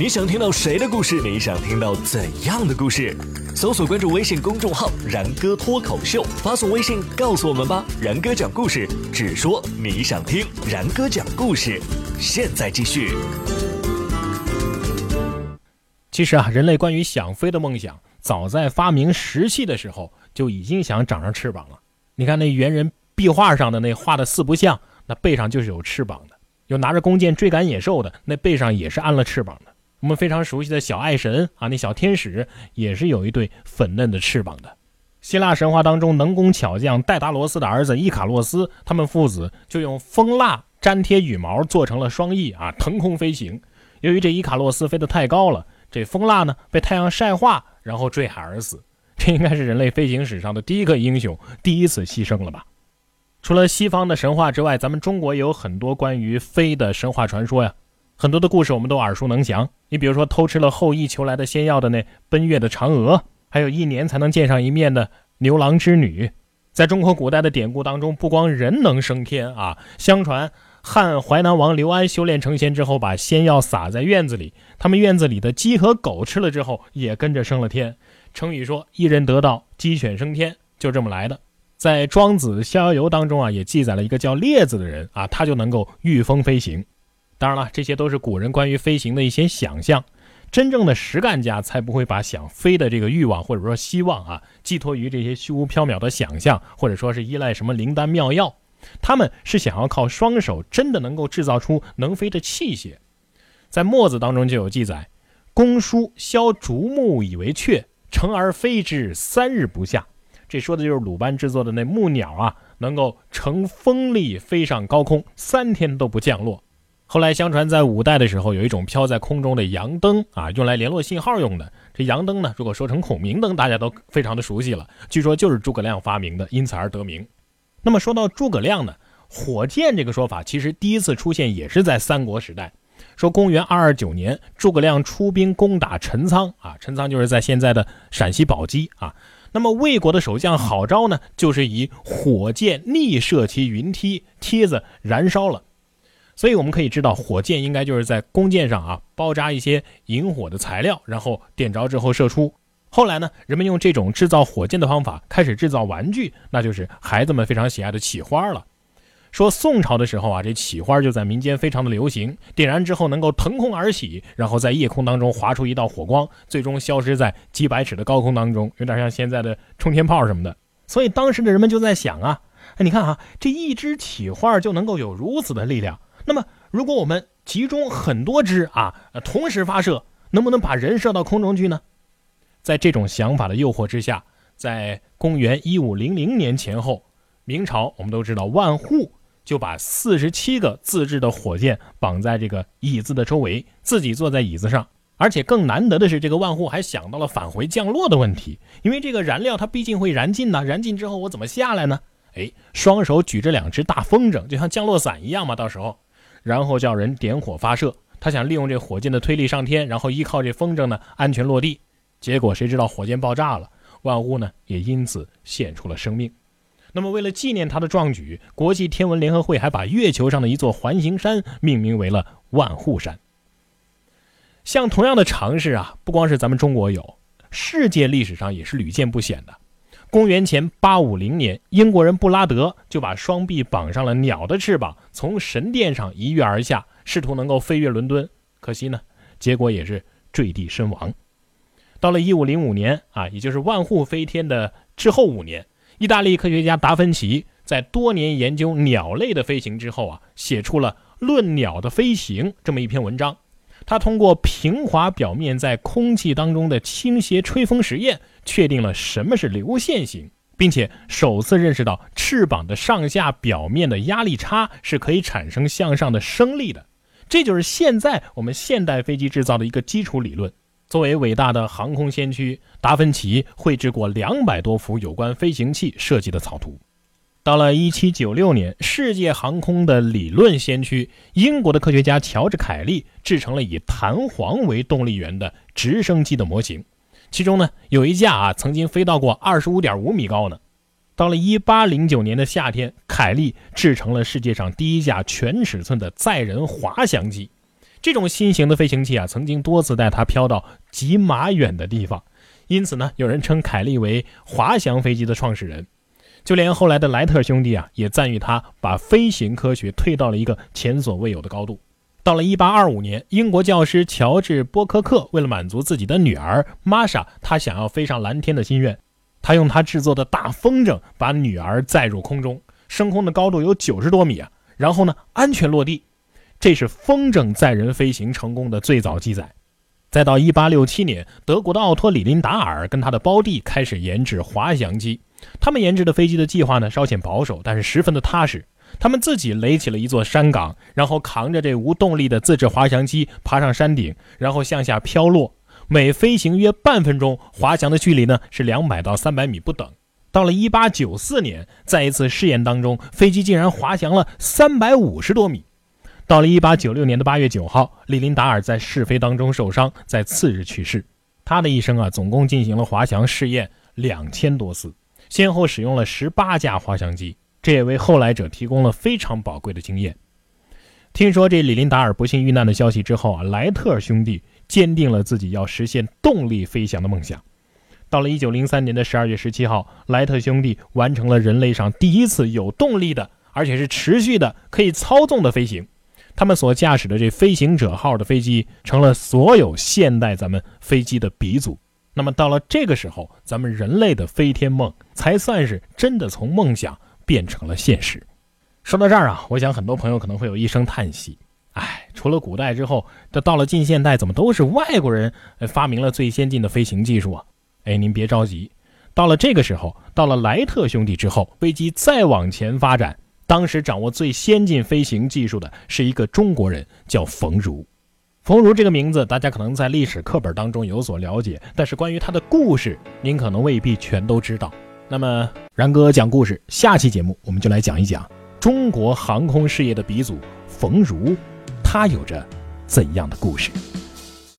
你想听到谁的故事？你想听到怎样的故事？搜索关注微信公众号“然哥脱口秀”，发送微信告诉我们吧。然哥讲故事，只说你想听。然哥讲故事，现在继续。其实啊，人类关于想飞的梦想，早在发明石器的时候就已经想长上翅膀了。你看那猿人壁画上的那画的四不像，那背上就是有翅膀的；有拿着弓箭追赶野兽的，那背上也是安了翅膀的。我们非常熟悉的小爱神啊，那小天使也是有一对粉嫩的翅膀的。希腊神话当中，能工巧匠戴达罗斯的儿子伊卡洛斯，他们父子就用蜂蜡粘贴羽毛做成了双翼啊，腾空飞行。由于这伊卡洛斯飞得太高了，这蜂蜡呢被太阳晒化，然后坠海而死。这应该是人类飞行史上的第一个英雄，第一次牺牲了吧？除了西方的神话之外，咱们中国也有很多关于飞的神话传说呀。很多的故事我们都耳熟能详，你比如说偷吃了后羿求来的仙药的那奔月的嫦娥，还有一年才能见上一面的牛郎织女。在中国古代的典故当中，不光人能升天啊，相传汉淮南王刘安修炼成仙之后，把仙药撒在院子里，他们院子里的鸡和狗吃了之后，也跟着升了天。成语说一人得道，鸡犬升天，就这么来的。在庄子逍遥游当中啊，也记载了一个叫列子的人啊，他就能够御风飞行。当然了，这些都是古人关于飞行的一些想象，真正的实干家才不会把想飞的这个欲望或者说希望啊寄托于这些虚无缥缈的想象，或者说是依赖什么灵丹妙药。他们是想要靠双手真的能够制造出能飞的器械。在《墨子》当中就有记载：“公叔削竹木以为雀，乘而飞之三日不下。”这说的就是鲁班制作的那木鸟啊，能够乘风力飞上高空，三天都不降落。后来相传，在五代的时候，有一种飘在空中的阳灯啊，用来联络信号用的。这阳灯呢，如果说成孔明灯，大家都非常的熟悉了。据说就是诸葛亮发明的，因此而得名。那么说到诸葛亮呢，火箭这个说法其实第一次出现也是在三国时代。说公元二二九年，诸葛亮出兵攻打陈仓啊，陈仓就是在现在的陕西宝鸡啊。那么魏国的守将郝昭呢，就是以火箭逆射其云梯，梯子燃烧了。所以我们可以知道，火箭应该就是在弓箭上啊包扎一些引火的材料，然后点着之后射出。后来呢，人们用这种制造火箭的方法开始制造玩具，那就是孩子们非常喜爱的起花了。说宋朝的时候啊，这起花就在民间非常的流行，点燃之后能够腾空而起，然后在夜空当中划出一道火光，最终消失在几百尺的高空当中，有点像现在的冲天炮什么的。所以当时的人们就在想啊，哎，你看啊，这一支起花就能够有如此的力量。那么，如果我们集中很多支啊，同时发射，能不能把人射到空中去呢？在这种想法的诱惑之下，在公元一五零零年前后，明朝我们都知道万户就把四十七个自制的火箭绑在这个椅子的周围，自己坐在椅子上。而且更难得的是，这个万户还想到了返回降落的问题，因为这个燃料它毕竟会燃尽呢，燃尽之后我怎么下来呢？哎，双手举着两只大风筝，就像降落伞一样嘛，到时候。然后叫人点火发射，他想利用这火箭的推力上天，然后依靠这风筝呢安全落地。结果谁知道火箭爆炸了，万户呢也因此献出了生命。那么为了纪念他的壮举，国际天文联合会还把月球上的一座环形山命名为了万户山。像同样的尝试啊，不光是咱们中国有，世界历史上也是屡见不鲜的。公元前八五零年，英国人布拉德就把双臂绑上了鸟的翅膀，从神殿上一跃而下，试图能够飞越伦敦。可惜呢，结果也是坠地身亡。到了一五零五年啊，也就是万户飞天的之后五年，意大利科学家达芬奇在多年研究鸟类的飞行之后啊，写出了《论鸟的飞行》这么一篇文章。他通过平滑表面在空气当中的倾斜吹风实验，确定了什么是流线型，并且首次认识到翅膀的上下表面的压力差是可以产生向上的升力的。这就是现在我们现代飞机制造的一个基础理论。作为伟大的航空先驱，达芬奇绘制过两百多幅有关飞行器设计的草图。到了1796年，世界航空的理论先驱英国的科学家乔治·凯利制成了以弹簧为动力源的直升机的模型，其中呢有一架啊曾经飞到过25.5米高呢。到了1809年的夏天，凯利制成了世界上第一架全尺寸的载人滑翔机，这种新型的飞行器啊，曾经多次带它飘到几码远的地方，因此呢，有人称凯利为滑翔飞机的创始人。就连后来的莱特兄弟啊，也赞誉他把飞行科学推到了一个前所未有的高度。到了1825年，英国教师乔治·波克克为了满足自己的女儿玛莎他想要飞上蓝天的心愿，他用他制作的大风筝把女儿载入空中，升空的高度有九十多米啊，然后呢安全落地。这是风筝载人飞行成功的最早记载。再到1867年，德国的奥托·里林达尔跟他的胞弟开始研制滑翔机。他们研制的飞机的计划呢，稍显保守，但是十分的踏实。他们自己垒起了一座山岗，然后扛着这无动力的自制滑翔机爬上山顶，然后向下飘落。每飞行约半分钟，滑翔的距离呢是两百到三百米不等。到了1894年，在一次试验当中，飞机竟然滑翔了三百五十多米。到了1896年的8月9号，李林达尔在试飞当中受伤，在次日去世。他的一生啊，总共进行了滑翔试验两千多次。先后使用了十八架滑翔机，这也为后来者提供了非常宝贵的经验。听说这李林达尔不幸遇难的消息之后啊，莱特兄弟坚定了自己要实现动力飞翔的梦想。到了一九零三年的十二月十七号，莱特兄弟完成了人类上第一次有动力的，而且是持续的可以操纵的飞行。他们所驾驶的这飞行者号的飞机，成了所有现代咱们飞机的鼻祖。那么到了这个时候，咱们人类的飞天梦才算是真的从梦想变成了现实。说到这儿啊，我想很多朋友可能会有一声叹息：哎，除了古代之后，这到了近现代，怎么都是外国人发明了最先进的飞行技术啊？哎，您别着急，到了这个时候，到了莱特兄弟之后，飞机再往前发展，当时掌握最先进飞行技术的是一个中国人，叫冯如。冯如这个名字，大家可能在历史课本当中有所了解，但是关于他的故事，您可能未必全都知道。那么，然哥讲故事，下期节目我们就来讲一讲中国航空事业的鼻祖冯如，他有着怎样的故事。